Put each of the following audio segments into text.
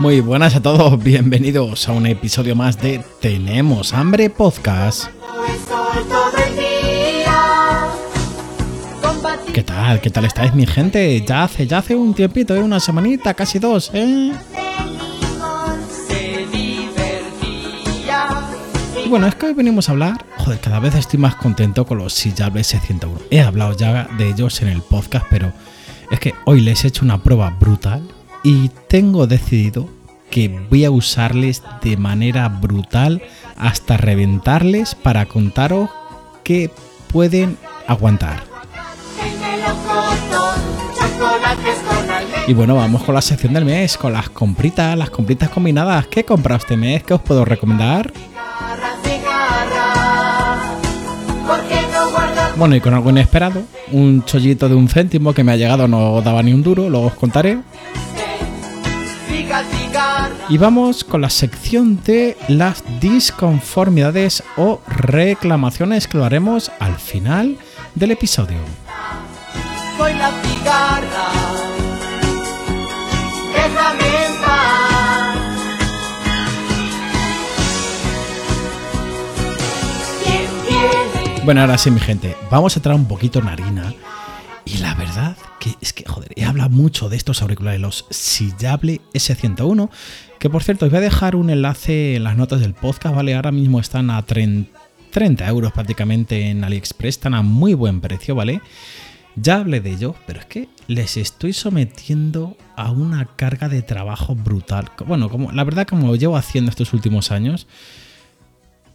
Muy buenas a todos, bienvenidos a un episodio más de Tenemos Hambre Podcast. ¿Qué tal? ¿Qué tal estáis mi gente? Ya hace, ya hace un tiempito, ¿eh? una semanita, casi dos, ¿eh? Y bueno, es que hoy venimos a hablar, joder, cada vez estoy más contento con los Sillables 601. He hablado ya de ellos en el podcast, pero es que hoy les he hecho una prueba brutal y tengo decidido que voy a usarles de manera brutal hasta reventarles para contaros que pueden aguantar. Y bueno, vamos con la sección del mes, con las compritas, las compritas combinadas. ¿Qué he comprado este mes? ¿Qué os puedo recomendar? Cigarra, cigarra. ¿Por qué no guardas Bueno, y con algo inesperado, un chollito de un céntimo que me ha llegado no daba ni un duro, luego os contaré. Y vamos con la sección de las disconformidades o reclamaciones que lo haremos al final del episodio. Soy la cigarra. Déjame en paz. ¿Quién tiene? Bueno, ahora sí, mi gente, vamos a entrar un poquito en harina. Y la verdad es que, joder, he hablado mucho de estos auriculares, los Sillable S101, que por cierto, os voy a dejar un enlace en las notas del podcast, ¿vale? Ahora mismo están a 30, 30 euros prácticamente en AliExpress, están a muy buen precio, ¿vale? Ya hablé de ello, pero es que les estoy sometiendo a una carga de trabajo brutal. Bueno, como la verdad como lo llevo haciendo estos últimos años,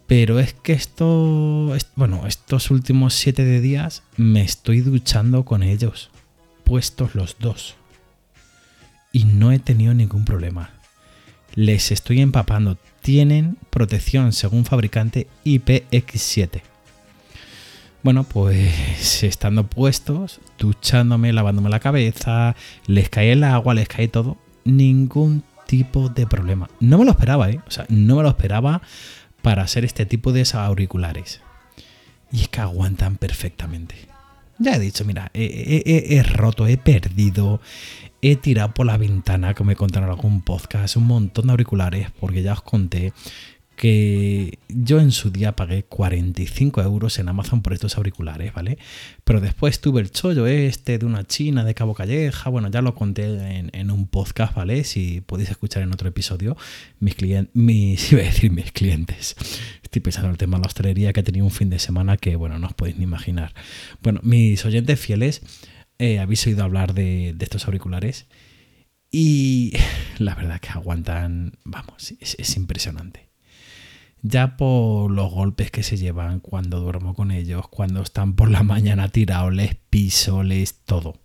pero es que esto, est- bueno, estos últimos siete de días me estoy duchando con ellos, puestos los dos. Y no he tenido ningún problema. Les estoy empapando. Tienen protección según fabricante IPX7. Bueno, pues estando puestos, duchándome, lavándome la cabeza, les cae el agua, les cae todo, ningún tipo de problema. No me lo esperaba, ¿eh? O sea, no me lo esperaba para hacer este tipo de auriculares. Y es que aguantan perfectamente. Ya he dicho, mira, he, he- he- he roto, he perdido, he tirado por la ventana, que me contaron en algún podcast, un montón de auriculares, porque ya os conté que yo en su día pagué 45 euros en Amazon por estos auriculares, ¿vale? Pero después tuve el chollo este de una china de Cabo Calleja, bueno, ya lo conté en, un podcast, ¿vale? Si podéis escuchar en otro episodio, mis clientes, mis, iba a decir mis clientes, estoy pensando en el tema de la hostelería que he tenido un fin de semana que, bueno, no os podéis ni imaginar. Bueno, mis oyentes fieles, eh, habéis oído hablar de, estos auriculares y la verdad que aguantan, vamos, es impresionante ya por los golpes que se llevan cuando duermo con ellos, cuando están por la mañana tirados, les todo.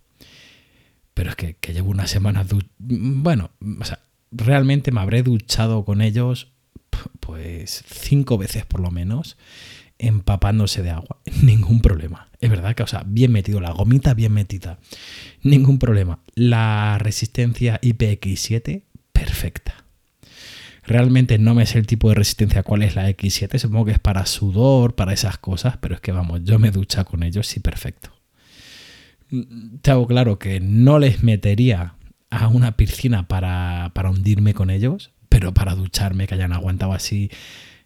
Pero es que, que llevo una semana, du- bueno, o sea, realmente me habré duchado con ellos pues cinco veces por lo menos, empapándose de agua, ningún problema. Es verdad que, o sea, bien metido, la gomita bien metida, ningún problema. La resistencia IPX7, perfecta. Realmente no me sé el tipo de resistencia cuál es la X7, supongo que es para sudor, para esas cosas, pero es que vamos, yo me ducha con ellos, sí, perfecto. Mm, Te hago claro que no les metería a una piscina para, para hundirme con ellos, pero para ducharme, que hayan aguantado así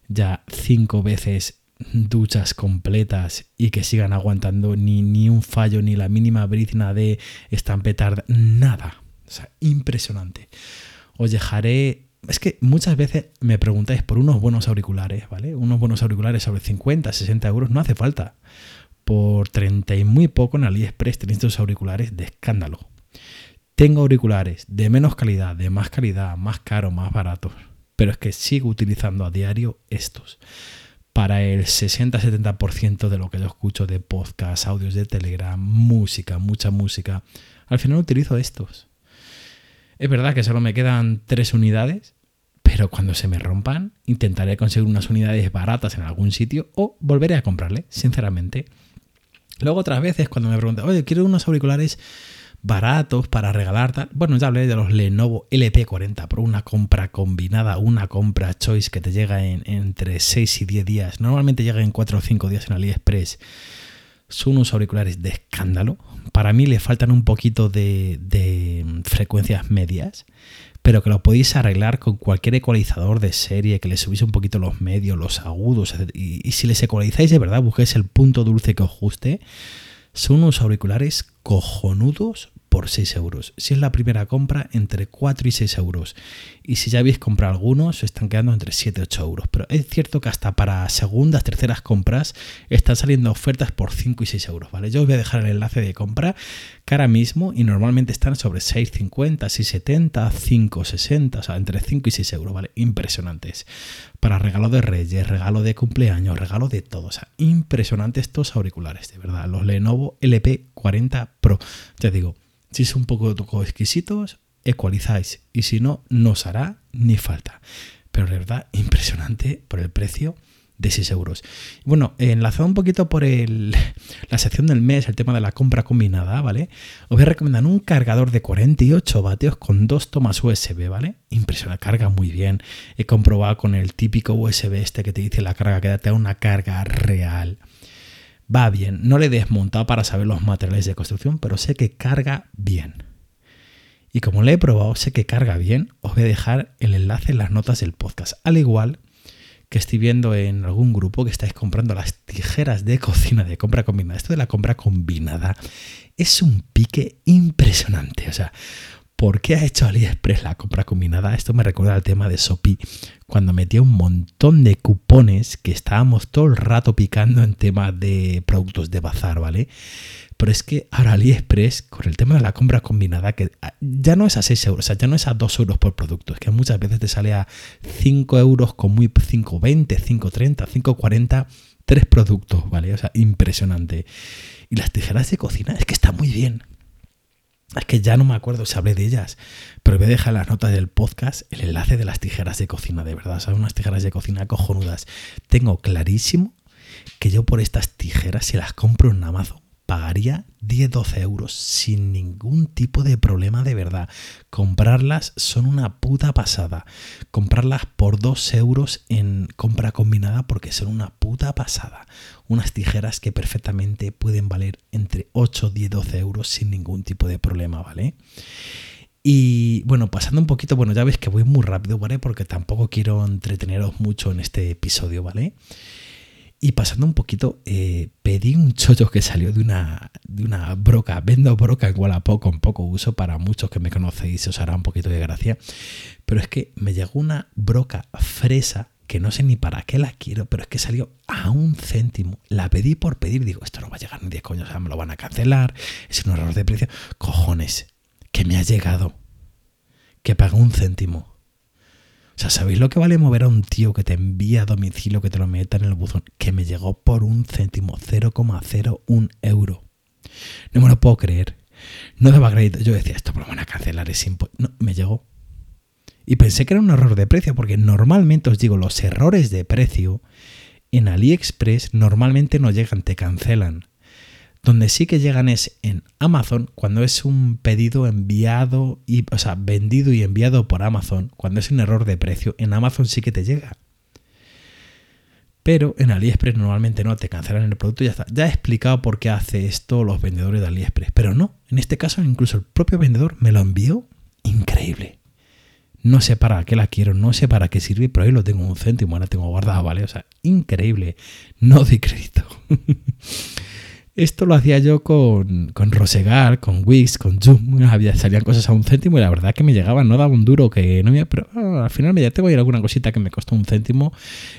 ya cinco veces duchas completas y que sigan aguantando ni, ni un fallo, ni la mínima brizna de estampetar, nada. O sea, impresionante. Os dejaré es que muchas veces me preguntáis por unos buenos auriculares, ¿vale? Unos buenos auriculares sobre 50, 60 euros, no hace falta. Por 30 y muy poco en AliExpress tenéis estos auriculares de escándalo. Tengo auriculares de menos calidad, de más calidad, más caros, más baratos. Pero es que sigo utilizando a diario estos. Para el 60-70% de lo que yo escucho de podcast, audios de Telegram, música, mucha música, al final utilizo estos. Es verdad que solo me quedan tres unidades, pero cuando se me rompan intentaré conseguir unas unidades baratas en algún sitio o volveré a comprarle, sinceramente. Luego otras veces cuando me preguntan, oye, quiero unos auriculares baratos para regalar. Tal. Bueno, ya hablé de los Lenovo LP40 Pro, una compra combinada, una compra choice que te llega en, entre 6 y 10 días. Normalmente llega en 4 o 5 días en AliExpress. Son unos auriculares de escándalo. Para mí le faltan un poquito de, de frecuencias medias, pero que lo podéis arreglar con cualquier ecualizador de serie, que le subís un poquito los medios, los agudos, y, y si les ecualizáis de verdad, busquéis el punto dulce que os guste son unos auriculares cojonudos por 6 euros. Si es la primera compra, entre 4 y 6 euros. Y si ya habéis comprado algunos, se están quedando entre 7 y 8 euros. Pero es cierto que hasta para segundas, terceras compras están saliendo ofertas por 5 y 6 euros. ¿vale? Yo os voy a dejar el enlace de compra que ahora mismo y normalmente están sobre 6,50, 6,70, 5,60, o sea, entre 5 y 6 euros. ¿vale? Impresionantes. Para regalo de reyes, regalo de cumpleaños, regalo de todo. O sea, impresionantes estos auriculares, de verdad. Los Lenovo LP40 Pro. Ya digo, si es un poco exquisitos, ecualizáis. Y si no, no os hará ni falta. Pero de verdad, impresionante por el precio de 6 euros. Bueno, enlazado un poquito por el, la sección del mes, el tema de la compra combinada, ¿vale? Os voy a recomendar un cargador de 48 vatios con dos tomas USB, ¿vale? Impresionante, carga muy bien. He comprobado con el típico USB este que te dice la carga, que da una carga real va bien. No le he desmontado para saber los materiales de construcción, pero sé que carga bien. Y como le he probado, sé que carga bien, os voy a dejar el enlace en las notas del podcast. Al igual que estoy viendo en algún grupo que estáis comprando las tijeras de cocina de compra combinada. Esto de la compra combinada es un pique impresionante. O sea, ¿Por qué ha hecho AliExpress la compra combinada? Esto me recuerda al tema de Sopi, cuando metía un montón de cupones que estábamos todo el rato picando en tema de productos de bazar, ¿vale? Pero es que ahora AliExpress, con el tema de la compra combinada, que ya no es a 6 euros, o sea, ya no es a 2 euros por producto, es que muchas veces te sale a 5 euros con muy 5,20, 5,30, 5,40, tres productos, ¿vale? O sea, impresionante. Y las tijeras de cocina, es que está muy bien. Es que ya no me acuerdo si hablé de ellas, pero voy a dejar en las notas del podcast el enlace de las tijeras de cocina, de verdad. Son unas tijeras de cocina cojonudas. Tengo clarísimo que yo por estas tijeras, si las compro en Amazon, pagaría 10-12 euros sin ningún tipo de problema de verdad. Comprarlas son una puta pasada. Comprarlas por 2 euros en compra combinada porque son una puta pasada. Unas tijeras que perfectamente pueden valer entre 8, 10, 12 euros sin ningún tipo de problema, ¿vale? Y bueno, pasando un poquito, bueno, ya veis que voy muy rápido, ¿vale? Porque tampoco quiero entreteneros mucho en este episodio, ¿vale? Y pasando un poquito, eh, pedí un chollo que salió de una, de una broca. Vendo broca en Wallapop con poco uso. Para muchos que me conocéis os hará un poquito de gracia. Pero es que me llegó una broca fresa que no sé ni para qué la quiero, pero es que salió a un céntimo. La pedí por pedir. Digo, esto no va a llegar ni 10 coños, o sea, me lo van a cancelar. Es un error de precio. Cojones, que me ha llegado. Que paga un céntimo. Sea, ¿sabéis lo que vale mover a un tío que te envía a domicilio, que te lo meta en el buzón? Que me llegó por un céntimo, 0,01 euro. No me lo puedo creer. No daba crédito. Yo decía, esto me lo a cancelar, es. No, me llegó. Y pensé que era un error de precio, porque normalmente os digo, los errores de precio en AliExpress normalmente no llegan, te cancelan. Donde sí que llegan es en Amazon, cuando es un pedido enviado, y, o sea, vendido y enviado por Amazon, cuando es un error de precio, en Amazon sí que te llega. Pero en AliExpress normalmente no, te cancelan el producto y ya está. Ya he explicado por qué hace esto los vendedores de AliExpress, pero no, en este caso incluso el propio vendedor me lo envió. Increíble. No sé para qué la quiero, no sé para qué sirve, pero ahí lo tengo un céntimo, ahora tengo guardado, ¿vale? O sea, increíble. No doy crédito. Esto lo hacía yo con, con Rosegar, con Wix, con Zoom. Había, salían cosas a un céntimo y la verdad que me llegaban, no daba un duro que no me. Pero ah, al final me ya tengo ir alguna cosita que me costó un céntimo,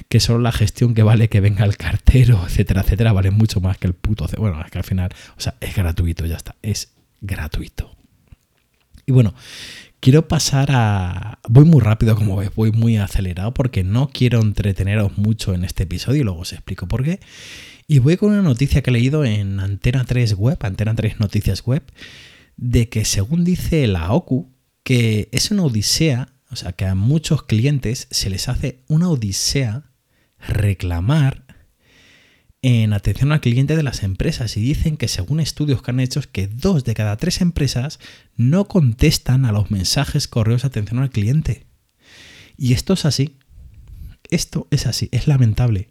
que solo la gestión que vale que venga el cartero, etcétera, etcétera, vale mucho más que el puto. Bueno, es que al final, o sea, es gratuito, ya está, es gratuito. Y bueno, quiero pasar a... Voy muy rápido, como ves, voy muy acelerado porque no quiero entreteneros mucho en este episodio y luego os explico por qué. Y voy con una noticia que he leído en Antena 3 Web, Antena 3 Noticias Web, de que según dice la OCU, que es una odisea o sea, que a muchos clientes se les hace una odisea reclamar en atención al cliente de las empresas y dicen que según estudios que han hecho que dos de cada tres empresas no contestan a los mensajes correos de atención al cliente. Y esto es así. Esto es así, es lamentable.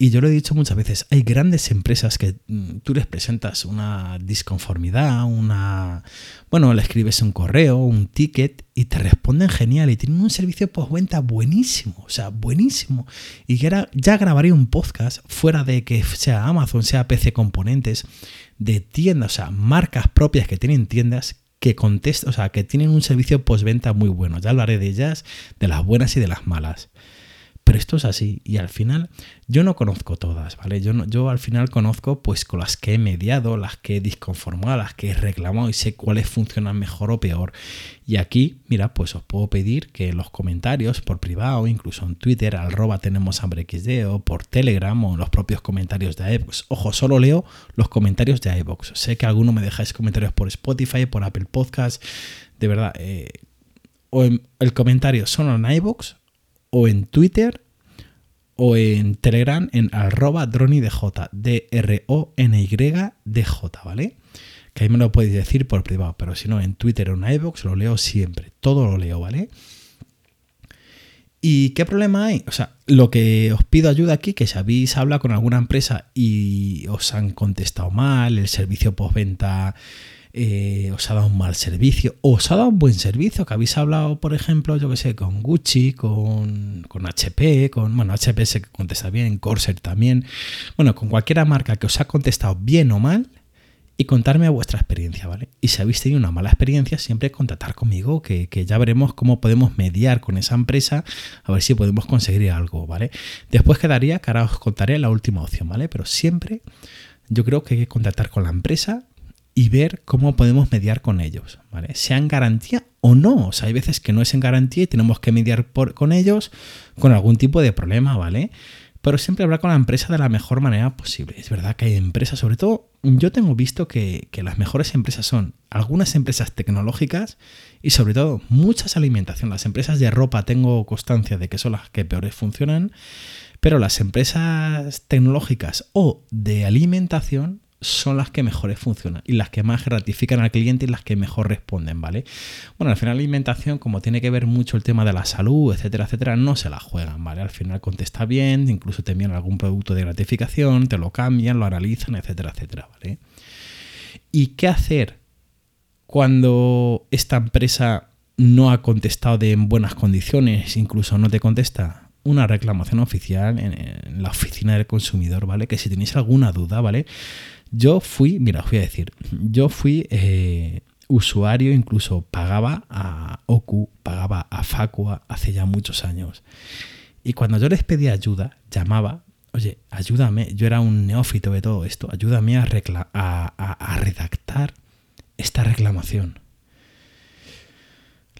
Y yo lo he dicho muchas veces, hay grandes empresas que mm, tú les presentas una disconformidad, una... Bueno, le escribes un correo, un ticket y te responden genial y tienen un servicio postventa buenísimo, o sea, buenísimo. Y ya, ya grabaré un podcast fuera de que sea Amazon, sea PC Componentes, de tiendas, o sea, marcas propias que tienen tiendas que contestan, o sea, que tienen un servicio postventa muy bueno. Ya hablaré de ellas, de las buenas y de las malas. Pero esto es así y al final yo no conozco todas, ¿vale? Yo, no, yo al final conozco pues con las que he mediado, las que he disconformado, las que he reclamado y sé cuáles funcionan mejor o peor. Y aquí, mira, pues os puedo pedir que en los comentarios por privado, incluso en Twitter, arroba tenemos hambre XD o por Telegram o en los propios comentarios de iVoox. Ojo, solo leo los comentarios de iVoox. Sé que alguno me dejáis comentarios por Spotify, por Apple Podcast. De verdad, eh, o el comentario solo en iVoox o en Twitter o en Telegram en arroba dronydj, D-R-O-N-Y-D-J, ¿vale? Que ahí me lo podéis decir por privado, pero si no, en Twitter o en iVoox lo leo siempre, todo lo leo, ¿vale? ¿Y qué problema hay? O sea, lo que os pido ayuda aquí, que si habéis hablado con alguna empresa y os han contestado mal, el servicio postventa eh, os ha dado un mal servicio, o os ha dado un buen servicio, que habéis hablado, por ejemplo, yo que sé, con Gucci, con, con HP, con, bueno, HP se contesta bien, Corsair también, bueno, con cualquier marca que os ha contestado bien o mal, y contarme vuestra experiencia, ¿vale? Y si habéis tenido una mala experiencia, siempre contactar conmigo, que, que, ya veremos cómo podemos mediar con esa empresa, a ver si podemos conseguir algo, ¿vale? Después quedaría, que ahora os contaré la última opción, ¿vale? Pero siempre yo creo que hay que contactar con la empresa, y ver cómo podemos mediar con ellos, ¿vale? Sea en garantía o no. O sea, hay veces que no es en garantía y tenemos que mediar con ellos con algún tipo de problema, ¿vale? Pero siempre hablar con la empresa de la mejor manera posible. Es verdad que hay empresas, sobre todo, yo tengo visto que, que las mejores empresas son algunas empresas tecnológicas y sobre todo muchas alimentación. Las empresas de ropa tengo constancia de que son las que peores funcionan, pero las empresas tecnológicas o de alimentación son las que mejores funcionan y las que más gratifican al cliente y las que mejor responden, ¿vale? Bueno, al final la alimentación, como tiene que ver mucho el tema de la salud, etcétera, etcétera, no se la juegan, ¿vale? Al final contesta bien, incluso te envían algún producto de gratificación, te lo cambian, lo analizan, etcétera, etcétera, ¿vale? ¿Y qué hacer cuando esta empresa no ha contestado de en buenas condiciones, incluso no te contesta? Una reclamación oficial en, la oficina del consumidor, ¿vale? Que si tenéis alguna duda, ¿vale? Yo fui, mira, os voy a decir, yo fui eh, usuario, incluso pagaba a Oku, pagaba a Facua hace ya muchos años. Y cuando yo les pedía ayuda, llamaba, oye, ayúdame, yo era un neófito de todo esto, ayúdame a redactar esta reclamación.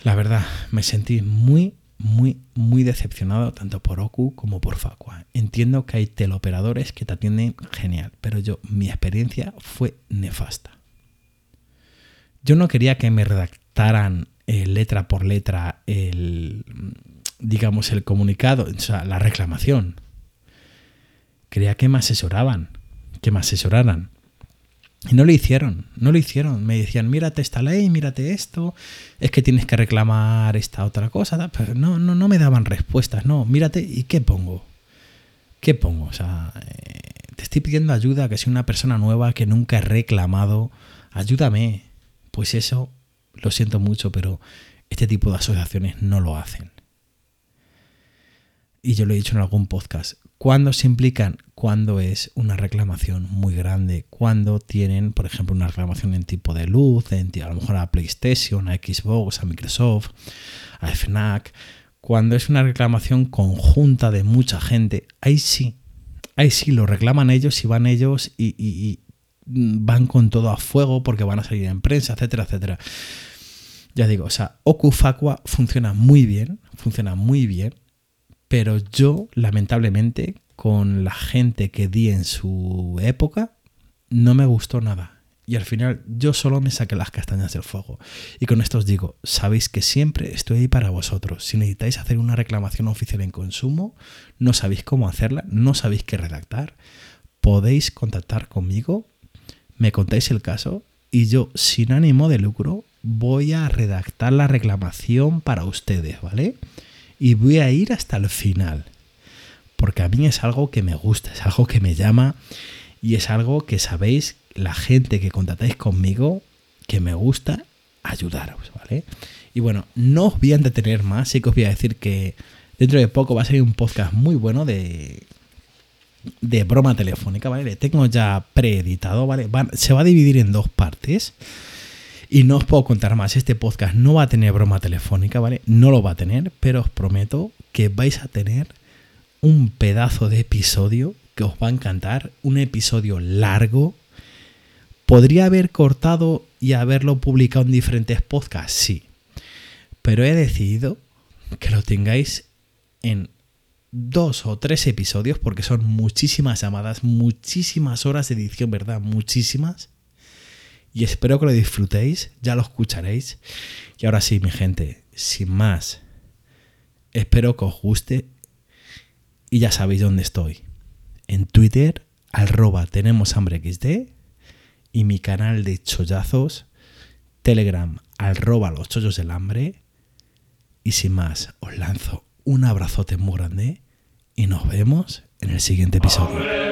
La verdad, me sentí muy, muy, muy decepcionado tanto por Oku como por Facua. Entiendo que hay teleoperadores que te atienden genial, pero yo, mi experiencia fue nefasta. Yo no quería que me redactaran eh, letra por letra el, digamos, el comunicado, o sea, la reclamación. Quería que me asesoraban, que me asesoraran. Y no lo hicieron, no lo hicieron. Me decían, mírate esta ley, mírate esto, es que tienes que reclamar esta otra cosa. Pero no, no, no me daban respuestas, no, mírate, ¿y qué pongo? ¿Qué pongo? O sea, eh, te estoy pidiendo ayuda, que soy una persona nueva que nunca he reclamado, ayúdame. Pues eso, lo siento mucho, pero este tipo de asociaciones no lo hacen. Y yo lo he dicho en algún podcast, ¿Cuándo se implican? Cuando es una reclamación muy grande, cuando tienen, por ejemplo, una reclamación en tipo de luz, en, a lo mejor a PlayStation, a Xbox, a Microsoft, a FNAC, cuando es una reclamación conjunta de mucha gente, ahí sí, ahí sí lo reclaman ellos y van ellos y, van con todo a fuego porque van a salir en prensa, etcétera, etcétera. Ya digo, o sea, Okufakwa funciona muy bien, funciona muy bien pero yo, lamentablemente, con la gente que di en su época, no me gustó nada. y al final yo solo me saqué las castañas del fuego. Y con esto os digo, sabéis que siempre estoy ahí para vosotros. Si necesitáis hacer una reclamación oficial en consumo, no sabéis cómo hacerla, no sabéis qué redactar, podéis contactar conmigo, me contáis el caso y yo, sin ánimo de lucro, voy a redactar la reclamación para ustedes, ¿vale? Y voy a ir hasta el final. Porque a mí es algo que me gusta, es algo que me llama y es algo que sabéis la gente que contratáis conmigo que me gusta ayudaros, ¿vale? Y bueno, no os voy a entretener más, sí que os voy a decir que dentro de poco va a salir un podcast muy bueno de, de broma telefónica, ¿vale? Le tengo ya preeditado, ¿vale? se va a dividir en dos partes. Y no os puedo contar más, este podcast no va a tener broma telefónica, ¿vale? No lo va a tener, pero os prometo que vais a tener un pedazo de episodio que os va a encantar, un episodio largo, ¿Podría haber cortado y haberlo publicado en diferentes podcasts? Sí. Pero he decidido que lo tengáis en dos o tres episodios porque son muchísimas llamadas, muchísimas horas de edición, ¿verdad? Muchísimas. Y espero que lo disfrutéis, ya lo escucharéis. Y ahora sí, mi gente, sin más, espero que os guste y ya sabéis dónde estoy. En Twitter, arroba tenemos hambre y mi canal de chollazos, Telegram, arroba los chollos del hambre. Y sin más, os lanzo un abrazote muy grande y nos vemos en el siguiente episodio.